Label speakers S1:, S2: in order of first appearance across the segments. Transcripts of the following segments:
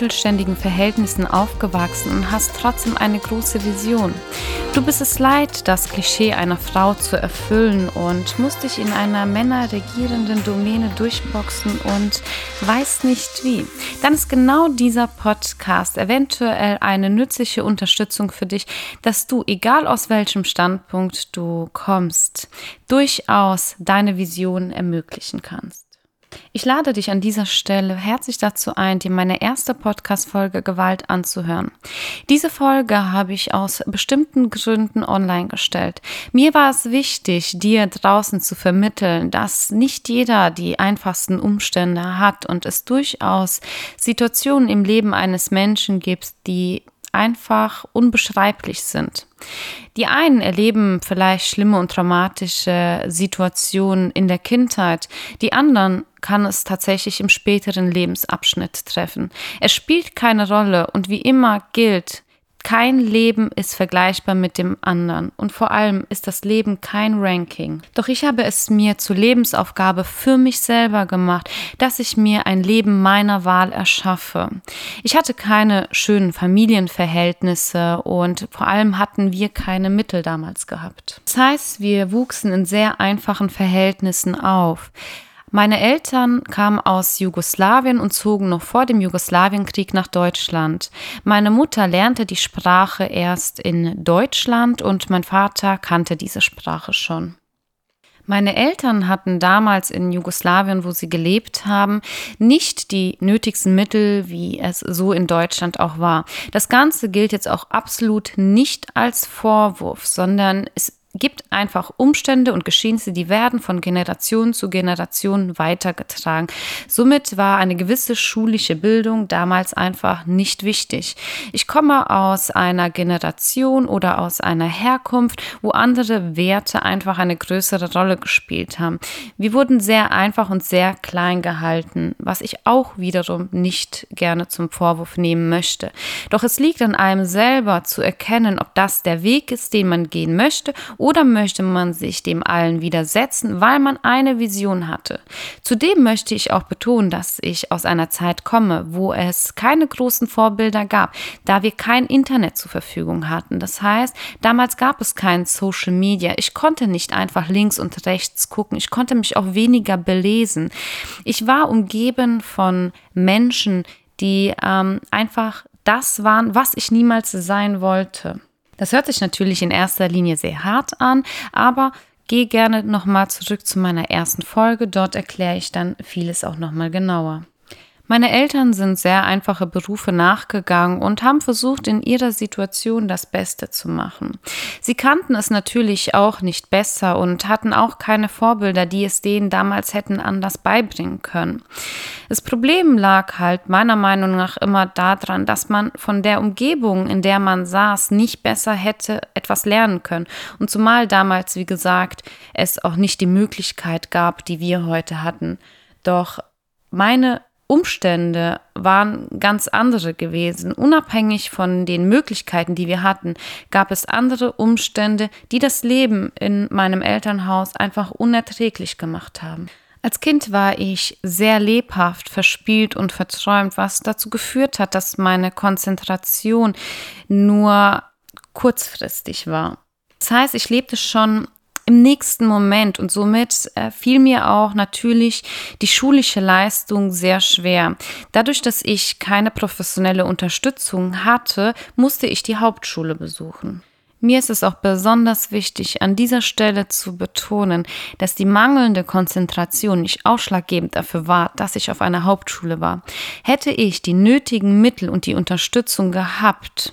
S1: mittelständigen Verhältnissen aufgewachsen und hast trotzdem eine große Vision. Du bist es leid, das Klischee einer Frau zu erfüllen und musst dich in einer männerregierenden Domäne durchboxen und weißt nicht wie. Dann ist genau dieser Podcast eventuell eine nützliche Unterstützung für dich, dass du, egal aus welchem Standpunkt du kommst, durchaus deine Vision ermöglichen kannst. Ich lade dich an dieser Stelle herzlich dazu ein, dir meine erste Podcast-Folge Gewalt anzuhören. Diese Folge habe ich aus bestimmten Gründen online gestellt. Mir war es wichtig, dir draußen zu vermitteln, dass nicht jeder die einfachsten Umstände hat und es durchaus Situationen im Leben eines Menschen gibt, die einfach unbeschreiblich sind. Die einen erleben vielleicht schlimme und traumatische Situationen in der Kindheit, die anderen kann es tatsächlich im späteren Lebensabschnitt treffen. Es spielt keine Rolle und wie immer gilt, kein Leben ist vergleichbar mit dem anderen und vor allem ist das Leben kein Ranking. Doch ich habe es mir zur Lebensaufgabe für mich selber gemacht, dass ich mir ein Leben meiner Wahl erschaffe. Ich hatte keine schönen Familienverhältnisse und vor allem hatten wir keine Mittel damals gehabt. Das heißt, wir wuchsen in sehr einfachen Verhältnissen auf. Meine Eltern kamen aus Jugoslawien und zogen noch vor dem Jugoslawienkrieg nach Deutschland. Meine Mutter lernte die Sprache erst in Deutschland und mein Vater kannte diese Sprache schon. Meine Eltern hatten damals in Jugoslawien, wo sie gelebt haben, nicht die nötigsten Mittel, wie es so in Deutschland auch war. Das Ganze gilt jetzt auch absolut nicht als Vorwurf, sondern es gibt einfach Umstände und Geschehnisse, die werden von Generation zu Generation weitergetragen. Somit war eine gewisse schulische Bildung damals einfach nicht wichtig. Ich komme aus einer Generation oder aus einer Herkunft, wo andere Werte einfach eine größere Rolle gespielt haben. Wir wurden sehr einfach und sehr klein gehalten, was ich auch wiederum nicht gerne zum Vorwurf nehmen möchte. Doch es liegt an einem selber zu erkennen, ob das der Weg ist, den man gehen möchte oder möchte man sich dem allen widersetzen, weil man eine Vision hatte? Zudem möchte ich auch betonen, dass ich aus einer Zeit komme, wo es keine großen Vorbilder gab, da wir kein Internet zur Verfügung hatten. Das heißt, damals gab es kein Social Media. Ich konnte nicht einfach links und rechts gucken. Ich konnte mich auch weniger belesen. Ich war umgeben von Menschen, die ähm, einfach das waren, was ich niemals sein wollte. Das hört sich natürlich in erster Linie sehr hart an, aber gehe gerne nochmal zurück zu meiner ersten Folge. Dort erkläre ich dann vieles auch nochmal genauer. Meine Eltern sind sehr einfache Berufe nachgegangen und haben versucht, in ihrer Situation das Beste zu machen. Sie kannten es natürlich auch nicht besser und hatten auch keine Vorbilder, die es denen damals hätten anders beibringen können. Das Problem lag halt meiner Meinung nach immer daran, dass man von der Umgebung, in der man saß, nicht besser hätte etwas lernen können. Und zumal damals, wie gesagt, es auch nicht die Möglichkeit gab, die wir heute hatten. Doch meine Umstände waren ganz andere gewesen. Unabhängig von den Möglichkeiten, die wir hatten, gab es andere Umstände, die das Leben in meinem Elternhaus einfach unerträglich gemacht haben. Als Kind war ich sehr lebhaft, verspielt und verträumt, was dazu geführt hat, dass meine Konzentration nur kurzfristig war. Das heißt, ich lebte schon im nächsten Moment und somit äh, fiel mir auch natürlich die schulische Leistung sehr schwer. Dadurch, dass ich keine professionelle Unterstützung hatte, musste ich die Hauptschule besuchen. Mir ist es auch besonders wichtig, an dieser Stelle zu betonen, dass die mangelnde Konzentration nicht ausschlaggebend dafür war, dass ich auf einer Hauptschule war. Hätte ich die nötigen Mittel und die Unterstützung gehabt,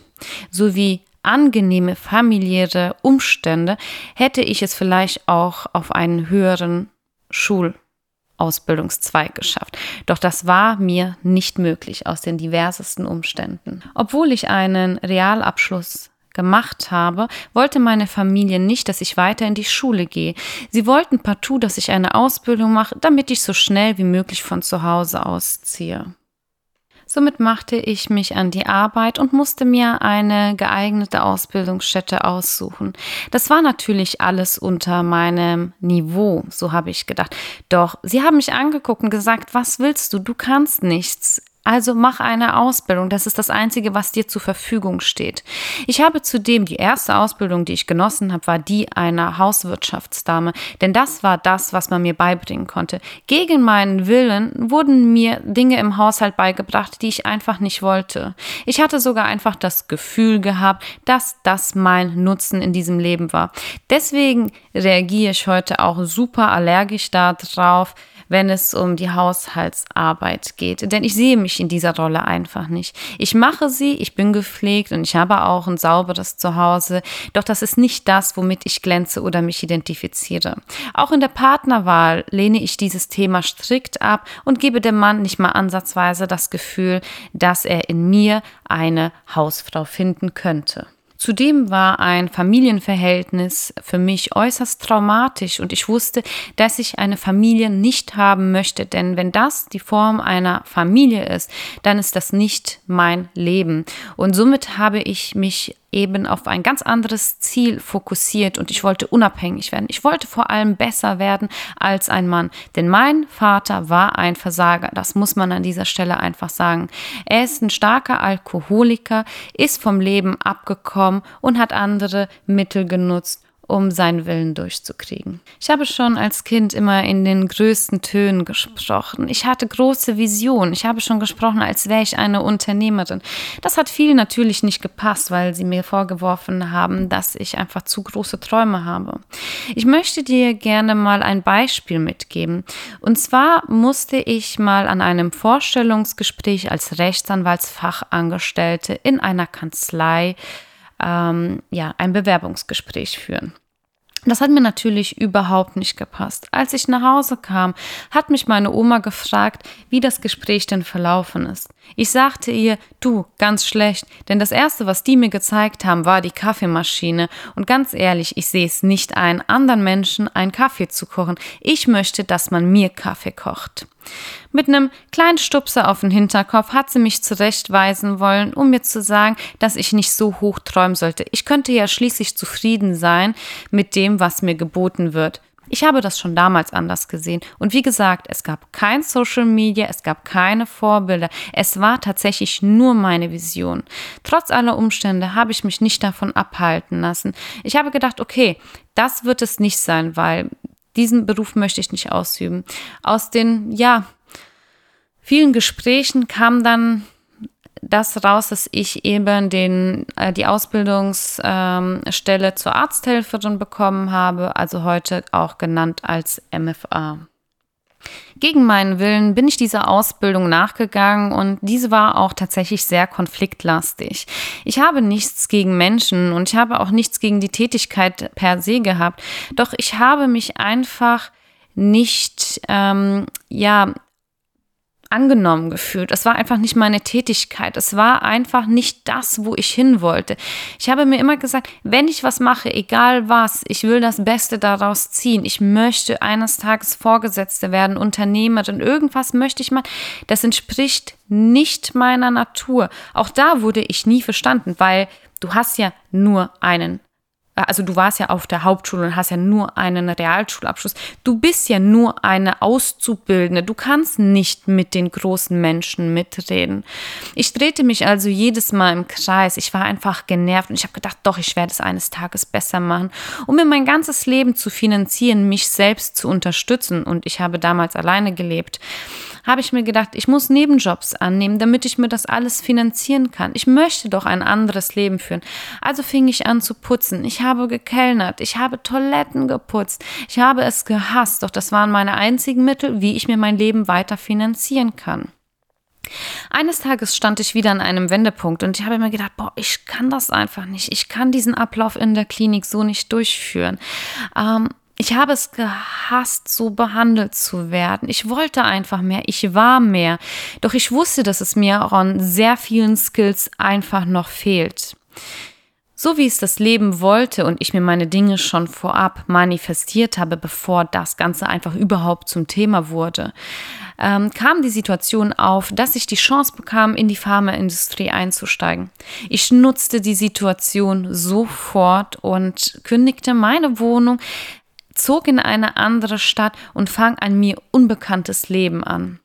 S1: sowie angenehme familiäre Umstände, hätte ich es vielleicht auch auf einen höheren Schulausbildungszweig geschafft. Doch das war mir nicht möglich aus den diversesten Umständen. Obwohl ich einen Realabschluss gemacht habe, wollte meine Familie nicht, dass ich weiter in die Schule gehe. Sie wollten partout, dass ich eine Ausbildung mache, damit ich so schnell wie möglich von zu Hause ausziehe. Somit machte ich mich an die Arbeit und musste mir eine geeignete Ausbildungsstätte aussuchen. Das war natürlich alles unter meinem Niveau, so habe ich gedacht. Doch sie haben mich angeguckt und gesagt, was willst du? Du kannst nichts Also mach eine Ausbildung. Das ist das Einzige, was dir zur Verfügung steht. Ich habe zudem die erste Ausbildung, die ich genossen habe, war die einer Hauswirtschaftsdame. Denn das war das, was man mir beibringen konnte. Gegen meinen Willen wurden mir Dinge im Haushalt beigebracht, die ich einfach nicht wollte. Ich hatte sogar einfach das Gefühl gehabt, dass das mein Nutzen in diesem Leben war. Deswegen reagiere ich heute auch super allergisch darauf, wenn es um die Haushaltsarbeit geht. Denn ich sehe mich in dieser Rolle einfach nicht. Ich mache sie, ich bin gepflegt und ich habe auch ein sauberes Zuhause. Doch das ist nicht das, womit ich glänze oder mich identifiziere. Auch in der Partnerwahl lehne ich dieses Thema strikt ab und gebe dem Mann nicht mal ansatzweise das Gefühl, dass er in mir eine Hausfrau finden könnte. Zudem war ein Familienverhältnis für mich äußerst traumatisch und ich wusste, dass ich eine Familie nicht haben möchte, denn wenn das die Form einer Familie ist, dann ist das nicht mein Leben. Und somit habe ich mich eben auf ein ganz anderes Ziel fokussiert und ich wollte unabhängig werden. Ich wollte vor allem besser werden als ein Mann, denn mein Vater war ein Versager. Das muss man an dieser Stelle einfach sagen. Er ist ein starker Alkoholiker, ist vom Leben abgekommen und hat andere Mittel genutzt, um seinen Willen durchzukriegen. Ich habe schon als Kind immer in den größten Tönen gesprochen. Ich hatte große Visionen. Ich habe schon gesprochen, als wäre ich eine Unternehmerin. Das hat vielen natürlich nicht gepasst, weil sie mir vorgeworfen haben, dass ich einfach zu große Träume habe. Ich möchte dir gerne mal ein Beispiel mitgeben. Und zwar musste ich mal an einem Vorstellungsgespräch als Rechtsanwaltsfachangestellte in einer Kanzlei ähm, ja, ein Bewerbungsgespräch führen. Das hat mir natürlich überhaupt nicht gepasst. Als ich nach Hause kam, hat mich meine Oma gefragt, wie das Gespräch denn verlaufen ist. Ich sagte ihr, du, ganz schlecht, denn das Erste, was die mir gezeigt haben, war die Kaffeemaschine. Und ganz ehrlich, ich sehe es nicht ein, anderen Menschen einen Kaffee zu kochen. Ich möchte, dass man mir Kaffee kocht. Mit einem kleinen Stupser auf den Hinterkopf hat sie mich zurechtweisen wollen, um mir zu sagen, dass ich nicht so hoch träumen sollte. Ich könnte ja schließlich zufrieden sein mit dem, was mir geboten wird. Ich habe das schon damals anders gesehen. Und wie gesagt, es gab kein Social Media, es gab keine Vorbilder. Es war tatsächlich nur meine Vision. Trotz aller Umstände habe ich mich nicht davon abhalten lassen. Ich habe gedacht, okay, das wird es nicht sein, weil diesen Beruf möchte ich nicht ausüben. Aus den, ja, vielen Gesprächen kam dann das raus, dass ich eben den, äh, die Ausbildungsstelle ähm, zur Arzthelferin bekommen habe, also heute auch genannt als MFA. Gegen meinen Willen bin ich dieser Ausbildung nachgegangen und diese war auch tatsächlich sehr konfliktlastig. Ich habe nichts gegen Menschen und ich habe auch nichts gegen die Tätigkeit per se gehabt, doch ich habe mich einfach nicht, ähm, ja, angenommen gefühlt. Es war einfach nicht meine Tätigkeit. Es war einfach nicht das, wo ich hin wollte. Ich habe mir immer gesagt, wenn ich was mache, egal was, ich will das Beste daraus ziehen. Ich möchte eines Tages Vorgesetzte werden, Unternehmerin, irgendwas möchte ich machen. Das entspricht nicht meiner Natur. Auch da wurde ich nie verstanden, weil du hast ja nur einen also du warst ja auf der Hauptschule und hast ja nur einen Realschulabschluss. Du bist ja nur eine Auszubildende. Du kannst nicht mit den großen Menschen mitreden. Ich drehte mich also jedes Mal im Kreis. Ich war einfach genervt und ich habe gedacht, doch, ich werde es eines Tages besser machen, um mir mein ganzes Leben zu finanzieren, mich selbst zu unterstützen. Und ich habe damals alleine gelebt habe ich mir gedacht, ich muss Nebenjobs annehmen, damit ich mir das alles finanzieren kann. Ich möchte doch ein anderes Leben führen. Also fing ich an zu putzen. Ich habe gekellnert, ich habe Toiletten geputzt, ich habe es gehasst, doch das waren meine einzigen Mittel, wie ich mir mein Leben weiter finanzieren kann. Eines Tages stand ich wieder an einem Wendepunkt und ich habe mir gedacht, boah, ich kann das einfach nicht. Ich kann diesen Ablauf in der Klinik so nicht durchführen. Ähm, ich habe es gehasst, so behandelt zu werden. Ich wollte einfach mehr, ich war mehr. Doch ich wusste, dass es mir auch an sehr vielen Skills einfach noch fehlt. So wie es das Leben wollte und ich mir meine Dinge schon vorab manifestiert habe, bevor das Ganze einfach überhaupt zum Thema wurde, ähm, kam die Situation auf, dass ich die Chance bekam, in die Pharmaindustrie einzusteigen. Ich nutzte die Situation sofort und kündigte meine Wohnung zog in eine andere Stadt und fang ein mir unbekanntes Leben an.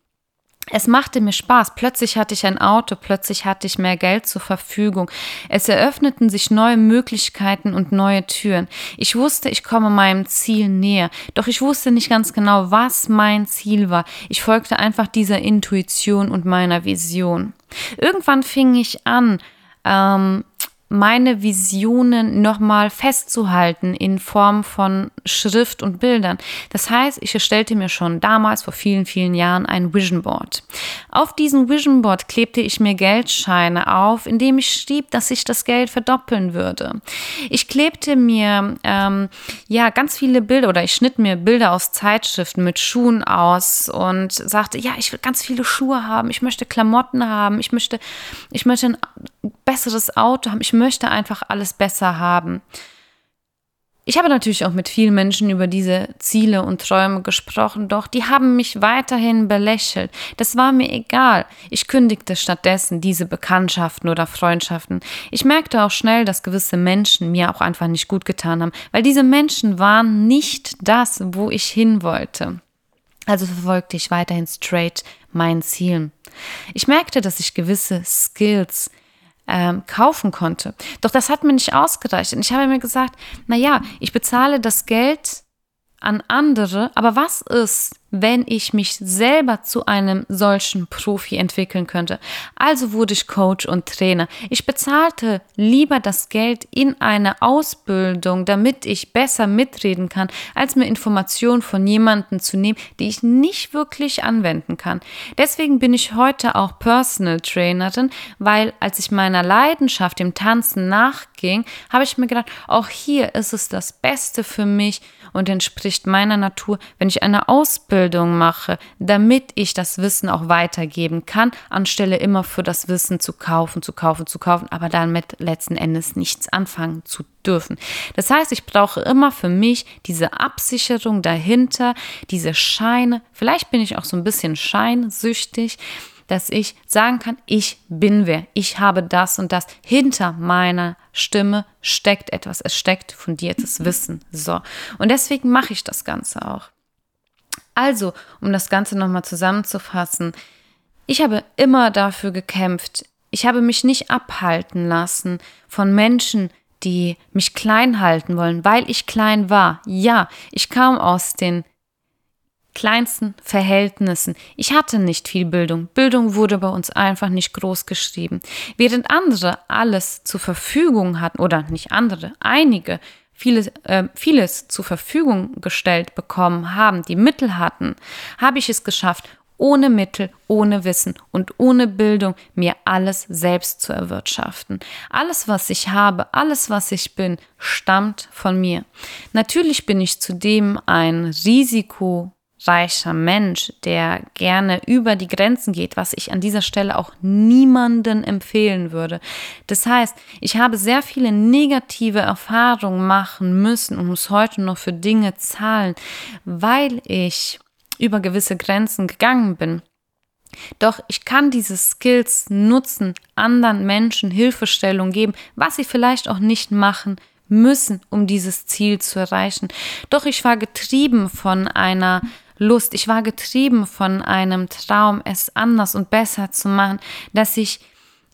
S1: Es machte mir Spaß. Plötzlich hatte ich ein Auto, plötzlich hatte ich mehr Geld zur Verfügung. Es eröffneten sich neue Möglichkeiten und neue Türen. Ich wusste, ich komme meinem Ziel näher. Doch ich wusste nicht ganz genau, was mein Ziel war. Ich folgte einfach dieser Intuition und meiner Vision. Irgendwann fing ich an, ähm, meine Visionen nochmal festzuhalten in Form von Schrift und Bildern. Das heißt, ich erstellte mir schon damals vor vielen, vielen Jahren ein Vision Board. Auf diesem Vision Board klebte ich mir Geldscheine auf, indem ich schrieb, dass ich das Geld verdoppeln würde. Ich klebte mir ähm, ja ganz viele Bilder oder ich schnitt mir Bilder aus Zeitschriften mit Schuhen aus und sagte, ja, ich will ganz viele Schuhe haben, ich möchte Klamotten haben, ich möchte, ich möchte ein besseres Auto haben, ich möchte einfach alles besser haben. Ich habe natürlich auch mit vielen Menschen über diese Ziele und Träume gesprochen, doch die haben mich weiterhin belächelt. Das war mir egal. Ich kündigte stattdessen diese Bekanntschaften oder Freundschaften. Ich merkte auch schnell, dass gewisse Menschen mir auch einfach nicht gut getan haben, weil diese Menschen waren nicht das, wo ich hin wollte. Also verfolgte ich weiterhin straight mein Ziel. Ich merkte, dass ich gewisse Skills ähm, kaufen konnte. Doch das hat mir nicht ausgereicht. Und ich habe mir gesagt, na ja, ich bezahle das Geld an andere, aber was ist, wenn ich mich selber zu einem solchen Profi entwickeln könnte. Also wurde ich Coach und Trainer. Ich bezahlte lieber das Geld in eine Ausbildung, damit ich besser mitreden kann, als mir Informationen von jemandem zu nehmen, die ich nicht wirklich anwenden kann. Deswegen bin ich heute auch Personal Trainerin, weil als ich meiner Leidenschaft im Tanzen nachging, habe ich mir gedacht, auch hier ist es das Beste für mich und entspricht meiner Natur, wenn ich eine Ausbildung Ausbildung mache, damit ich das Wissen auch weitergeben kann, anstelle immer für das Wissen zu kaufen, zu kaufen, zu kaufen, aber damit letzten Endes nichts anfangen zu dürfen. Das heißt, ich brauche immer für mich diese Absicherung dahinter, diese Scheine. Vielleicht bin ich auch so ein bisschen scheinsüchtig, dass ich sagen kann, ich bin wer, ich habe das und das. Hinter meiner Stimme steckt etwas, es steckt fundiertes Wissen. So. Und deswegen mache ich das Ganze auch. Also, um das Ganze nochmal zusammenzufassen, ich habe immer dafür gekämpft. Ich habe mich nicht abhalten lassen von Menschen, die mich klein halten wollen, weil ich klein war. Ja, ich kam aus den kleinsten Verhältnissen. Ich hatte nicht viel Bildung. Bildung wurde bei uns einfach nicht groß geschrieben. Während andere alles zur Verfügung hatten, oder nicht andere, einige vieles, äh, vieles zur Verfügung gestellt bekommen haben, die Mittel hatten, habe ich es geschafft, ohne Mittel, ohne Wissen und ohne Bildung mir alles selbst zu erwirtschaften. Alles, was ich habe, alles, was ich bin, stammt von mir. Natürlich bin ich zudem ein Risiko reicher Mensch, der gerne über die Grenzen geht, was ich an dieser Stelle auch niemanden empfehlen würde. Das heißt, ich habe sehr viele negative Erfahrungen machen müssen und muss heute noch für Dinge zahlen, weil ich über gewisse Grenzen gegangen bin. Doch ich kann diese Skills nutzen, anderen Menschen Hilfestellung geben, was sie vielleicht auch nicht machen müssen, um dieses Ziel zu erreichen. Doch ich war getrieben von einer Lust. Ich war getrieben von einem Traum, es anders und besser zu machen, dass ich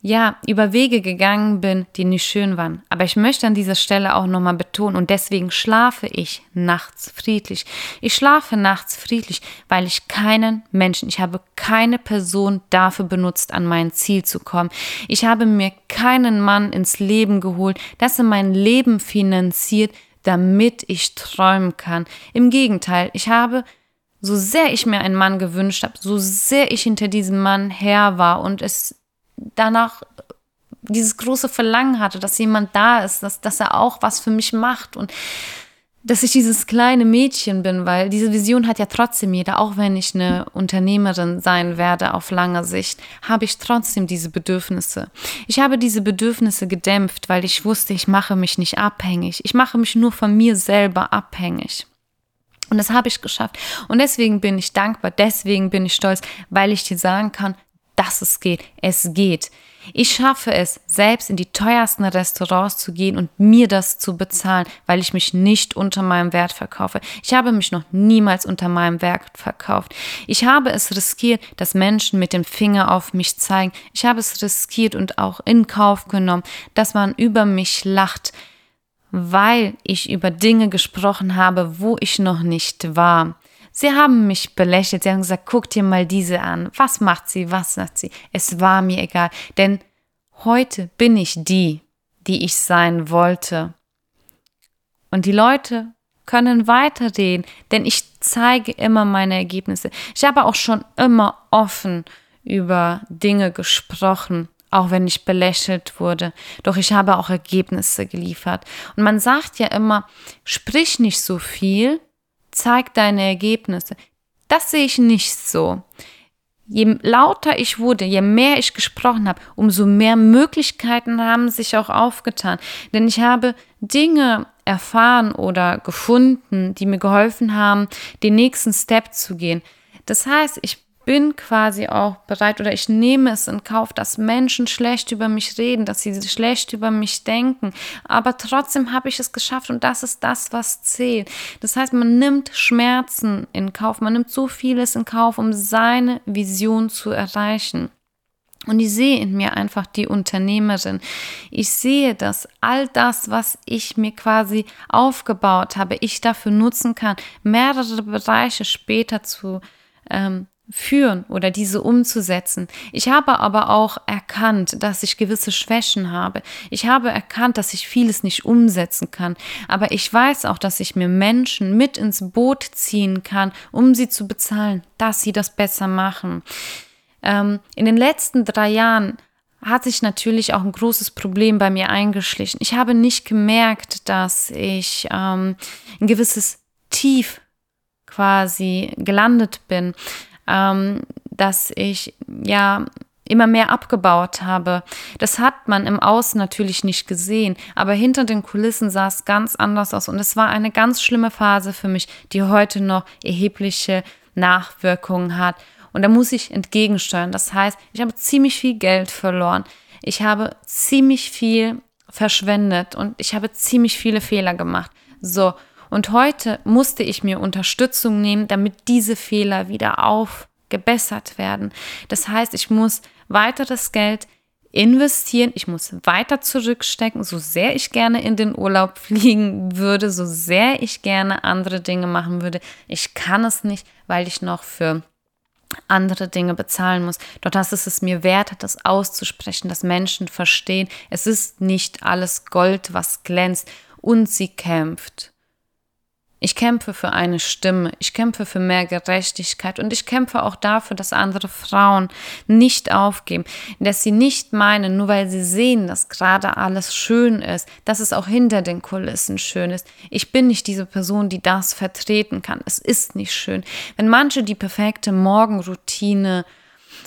S1: ja, über Wege gegangen bin, die nicht schön waren. Aber ich möchte an dieser Stelle auch nochmal betonen und deswegen schlafe ich nachts friedlich. Ich schlafe nachts friedlich, weil ich keinen Menschen, ich habe keine Person dafür benutzt, an mein Ziel zu kommen. Ich habe mir keinen Mann ins Leben geholt, dass er mein Leben finanziert, damit ich träumen kann. Im Gegenteil, ich habe so sehr ich mir einen Mann gewünscht habe, so sehr ich hinter diesem Mann her war und es danach dieses große Verlangen hatte, dass jemand da ist, dass, dass er auch was für mich macht und dass ich dieses kleine Mädchen bin, weil diese Vision hat ja trotzdem jeder, auch wenn ich eine Unternehmerin sein werde auf lange Sicht, habe ich trotzdem diese Bedürfnisse. Ich habe diese Bedürfnisse gedämpft, weil ich wusste, ich mache mich nicht abhängig. Ich mache mich nur von mir selber abhängig. Und das habe ich geschafft. Und deswegen bin ich dankbar, deswegen bin ich stolz, weil ich dir sagen kann, dass es geht. Es geht. Ich schaffe es, selbst in die teuersten Restaurants zu gehen und mir das zu bezahlen, weil ich mich nicht unter meinem Wert verkaufe. Ich habe mich noch niemals unter meinem Wert verkauft. Ich habe es riskiert, dass Menschen mit dem Finger auf mich zeigen. Ich habe es riskiert und auch in Kauf genommen, dass man über mich lacht, weil ich über Dinge gesprochen habe, wo ich noch nicht war. Sie haben mich belächelt, sie haben gesagt, guck dir mal diese an. Was macht sie, was sagt sie? Es war mir egal, denn heute bin ich die, die ich sein wollte. Und die Leute können weiterreden, denn ich zeige immer meine Ergebnisse. Ich habe auch schon immer offen über Dinge gesprochen, auch wenn ich belächelt wurde. Doch ich habe auch Ergebnisse geliefert. Und man sagt ja immer, sprich nicht so viel, zeig deine Ergebnisse. Das sehe ich nicht so. Je lauter ich wurde, je mehr ich gesprochen habe, umso mehr Möglichkeiten haben sich auch aufgetan. Denn ich habe Dinge erfahren oder gefunden, die mir geholfen haben, den nächsten Step zu gehen. Das heißt, ich bin quasi auch bereit oder ich nehme es in Kauf, dass Menschen schlecht über mich reden, dass sie schlecht über mich denken. Aber trotzdem habe ich es geschafft und das ist das, was zählt. Das heißt, man nimmt Schmerzen in Kauf, man nimmt so vieles in Kauf, um seine Vision zu erreichen. Und ich sehe in mir einfach die Unternehmerin. Ich sehe, dass all das, was ich mir quasi aufgebaut habe, ich dafür nutzen kann, mehrere Bereiche später zu ähm, führen oder diese umzusetzen. Ich habe aber auch erkannt, dass ich gewisse Schwächen habe. Ich habe erkannt, dass ich vieles nicht umsetzen kann. Aber ich weiß auch, dass ich mir Menschen mit ins Boot ziehen kann, um sie zu bezahlen, dass sie das besser machen. Ähm, in den letzten drei Jahren hat sich natürlich auch ein großes Problem bei mir eingeschlichen. Ich habe nicht gemerkt, dass ich ähm, ein gewisses Tief quasi gelandet bin ähm, dass ich ja immer mehr abgebaut habe. Das hat man im Außen natürlich nicht gesehen, aber hinter den Kulissen sah es ganz anders aus und es war eine ganz schlimme Phase für mich, die heute noch erhebliche Nachwirkungen hat. Und da muss ich entgegensteuern. Das heißt, ich habe ziemlich viel Geld verloren. Ich habe ziemlich viel verschwendet und ich habe ziemlich viele Fehler gemacht. So, und heute musste ich mir Unterstützung nehmen, damit diese Fehler wieder aufgebessert werden. Das heißt, ich muss weiteres Geld investieren, ich muss weiter zurückstecken, so sehr ich gerne in den Urlaub fliegen würde, so sehr ich gerne andere Dinge machen würde. Ich kann es nicht, weil ich noch für andere Dinge bezahlen muss. Doch das ist es mir wert, das auszusprechen, dass Menschen verstehen, es ist nicht alles Gold, was glänzt und sie kämpft. Ich kämpfe für eine Stimme, ich kämpfe für mehr Gerechtigkeit und ich kämpfe auch dafür, dass andere Frauen nicht aufgeben, dass sie nicht meinen, nur weil sie sehen, dass gerade alles schön ist, dass es auch hinter den Kulissen schön ist. Ich bin nicht diese Person, die das vertreten kann. Es ist nicht schön. Wenn manche die perfekte Morgenroutine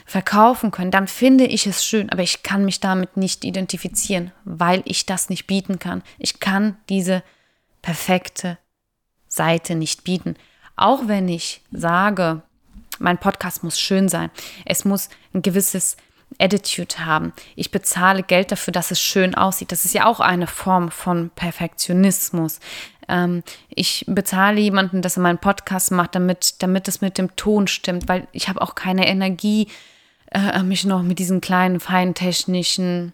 S1: verkaufen können, dann finde ich es schön, aber ich kann mich damit nicht identifizieren, weil ich das nicht bieten kann. Ich kann diese perfekte Seite nicht bieten. Auch wenn ich sage, mein Podcast muss schön sein, es muss ein gewisses Attitude haben. Ich bezahle Geld dafür, dass es schön aussieht. Das ist ja auch eine Form von Perfektionismus. Ähm, ich bezahle jemanden, dass er meinen Podcast macht, damit, damit es mit dem Ton stimmt, weil ich habe auch keine Energie, äh, mich noch mit diesen kleinen, feinen technischen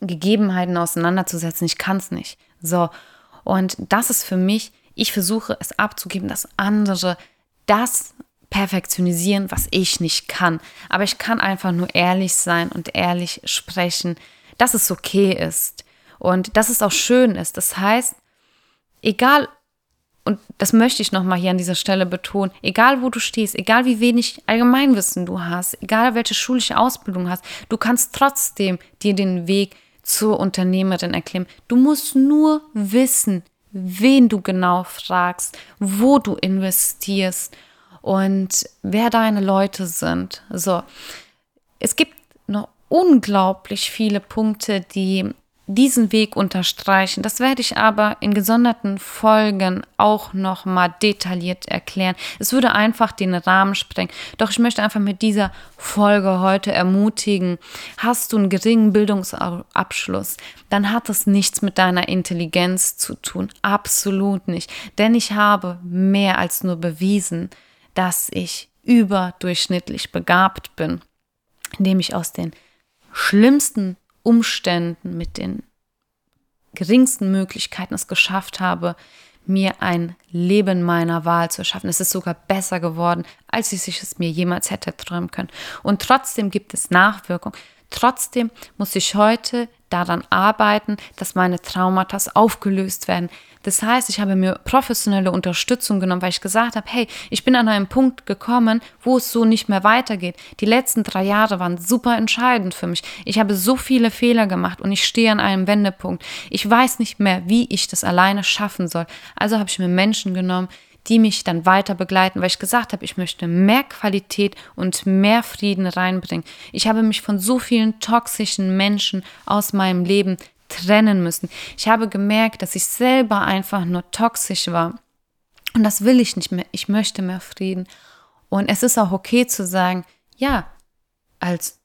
S1: Gegebenheiten auseinanderzusetzen. Ich kann es nicht. So. Und das ist für mich ich versuche es abzugeben, dass andere das perfektionisieren, was ich nicht kann. Aber ich kann einfach nur ehrlich sein und ehrlich sprechen, dass es okay ist und dass es auch schön ist. Das heißt, egal, und das möchte ich nochmal hier an dieser Stelle betonen, egal wo du stehst, egal wie wenig Allgemeinwissen du hast, egal welche schulische Ausbildung du hast, du kannst trotzdem dir den Weg zur Unternehmerin erklimmen. Du musst nur wissen, wen du genau fragst, wo du investierst und wer deine Leute sind. So, es gibt noch unglaublich viele Punkte, die diesen Weg unterstreichen. Das werde ich aber in gesonderten Folgen auch noch mal detailliert erklären. Es würde einfach den Rahmen sprengen. Doch ich möchte einfach mit dieser Folge heute ermutigen, hast du einen geringen Bildungsabschluss, dann hat das nichts mit deiner Intelligenz zu tun. Absolut nicht. Denn ich habe mehr als nur bewiesen, dass ich überdurchschnittlich begabt bin, indem ich aus den schlimmsten Umständen, mit den geringsten Möglichkeiten es geschafft habe, mir ein Leben meiner Wahl zu schaffen. Es ist sogar besser geworden, als ich es mir jemals hätte träumen können. Und trotzdem gibt es Nachwirkungen. Trotzdem muss ich heute daran arbeiten, dass meine Traumata aufgelöst werden. Das heißt, ich habe mir professionelle Unterstützung genommen, weil ich gesagt habe, hey, ich bin an einem Punkt gekommen, wo es so nicht mehr weitergeht. Die letzten drei Jahre waren super entscheidend für mich. Ich habe so viele Fehler gemacht und ich stehe an einem Wendepunkt. Ich weiß nicht mehr, wie ich das alleine schaffen soll. Also habe ich mir Menschen genommen, die mich dann weiter begleiten, weil ich gesagt habe, ich möchte mehr Qualität und mehr Frieden reinbringen. Ich habe mich von so vielen toxischen Menschen aus meinem Leben trennen müssen. Ich habe gemerkt, dass ich selber einfach nur toxisch war. Und das will ich nicht mehr. Ich möchte mehr Frieden. Und es ist auch okay zu sagen, ja, als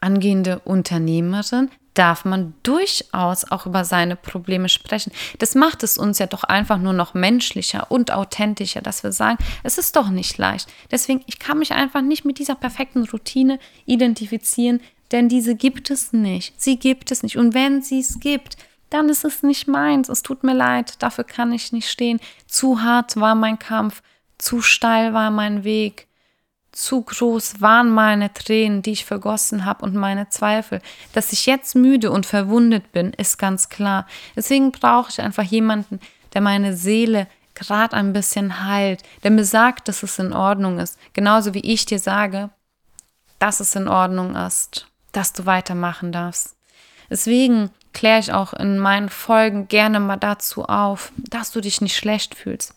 S1: angehende Unternehmerin darf man durchaus auch über seine Probleme sprechen. Das macht es uns ja doch einfach nur noch menschlicher und authentischer, dass wir sagen, es ist doch nicht leicht. Deswegen, ich kann mich einfach nicht mit dieser perfekten Routine identifizieren, denn diese gibt es nicht. Sie gibt es nicht. Und wenn sie es gibt, dann ist es nicht meins. Es tut mir leid, dafür kann ich nicht stehen. Zu hart war mein Kampf, zu steil war mein Weg. Zu groß waren meine Tränen, die ich vergossen habe und meine Zweifel. Dass ich jetzt müde und verwundet bin, ist ganz klar. Deswegen brauche ich einfach jemanden, der meine Seele gerade ein bisschen heilt, der mir sagt, dass es in Ordnung ist. Genauso wie ich dir sage, dass es in Ordnung ist, dass du weitermachen darfst. Deswegen kläre ich auch in meinen Folgen gerne mal dazu auf, dass du dich nicht schlecht fühlst.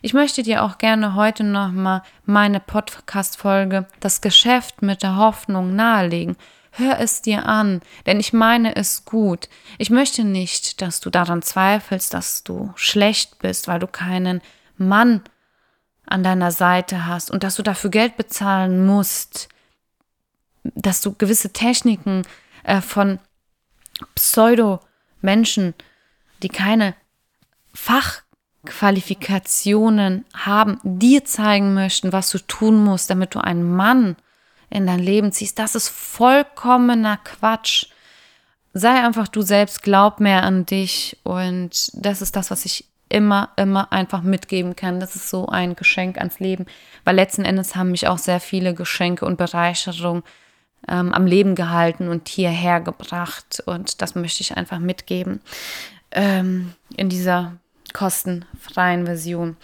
S1: Ich möchte dir auch gerne heute nochmal meine Podcast-Folge Das Geschäft mit der Hoffnung nahelegen. Hör es dir an, denn ich meine es gut. Ich möchte nicht, dass du daran zweifelst, dass du schlecht bist, weil du keinen Mann an deiner Seite hast und dass du dafür Geld bezahlen musst, dass du gewisse Techniken äh, von Pseudo-Menschen, die keine Fach Qualifikationen haben, dir zeigen möchten, was du tun musst, damit du einen Mann in dein Leben ziehst. Das ist vollkommener Quatsch. Sei einfach du selbst, glaub mehr an dich und das ist das, was ich immer, immer einfach mitgeben kann. Das ist so ein Geschenk ans Leben, weil letzten Endes haben mich auch sehr viele Geschenke und Bereicherung ähm, am Leben gehalten und hierher gebracht und das möchte ich einfach mitgeben ähm, in dieser kostenfreien Version.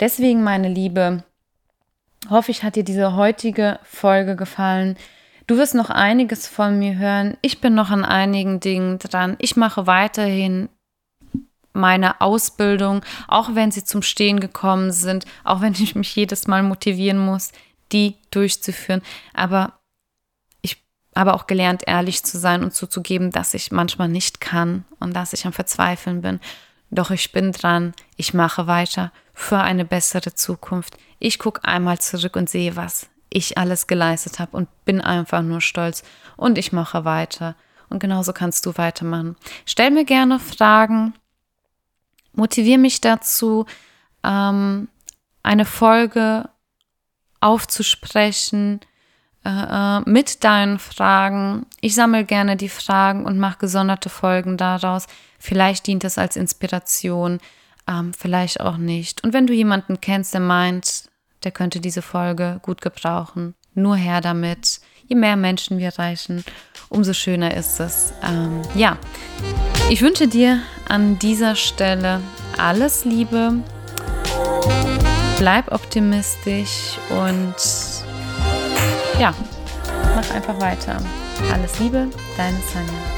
S1: Deswegen, meine Liebe, hoffe ich, hat dir diese heutige Folge gefallen. Du wirst noch einiges von mir hören. Ich bin noch an einigen Dingen dran. Ich mache weiterhin meine Ausbildung, auch wenn sie zum Stehen gekommen sind, auch wenn ich mich jedes Mal motivieren muss, die durchzuführen. Aber ich habe auch gelernt, ehrlich zu sein und zuzugeben, dass ich manchmal nicht kann und dass ich am Verzweifeln bin. Doch ich bin dran, ich mache weiter für eine bessere Zukunft. Ich gucke einmal zurück und sehe, was ich alles geleistet habe und bin einfach nur stolz und ich mache weiter. Und genauso kannst du weitermachen. Stell mir gerne Fragen, motiviere mich dazu, ähm, eine Folge aufzusprechen äh mit deinen Fragen. Ich sammle gerne die Fragen und mache gesonderte Folgen daraus. Vielleicht dient es als Inspiration, ähm, vielleicht auch nicht. Und wenn du jemanden kennst, der meint, der könnte diese Folge gut gebrauchen, nur her damit. Je mehr Menschen wir erreichen, umso schöner ist es. Ähm, ja, ich wünsche dir an dieser Stelle alles Liebe. Bleib optimistisch und ja, mach einfach weiter. Alles Liebe, deine Sanja.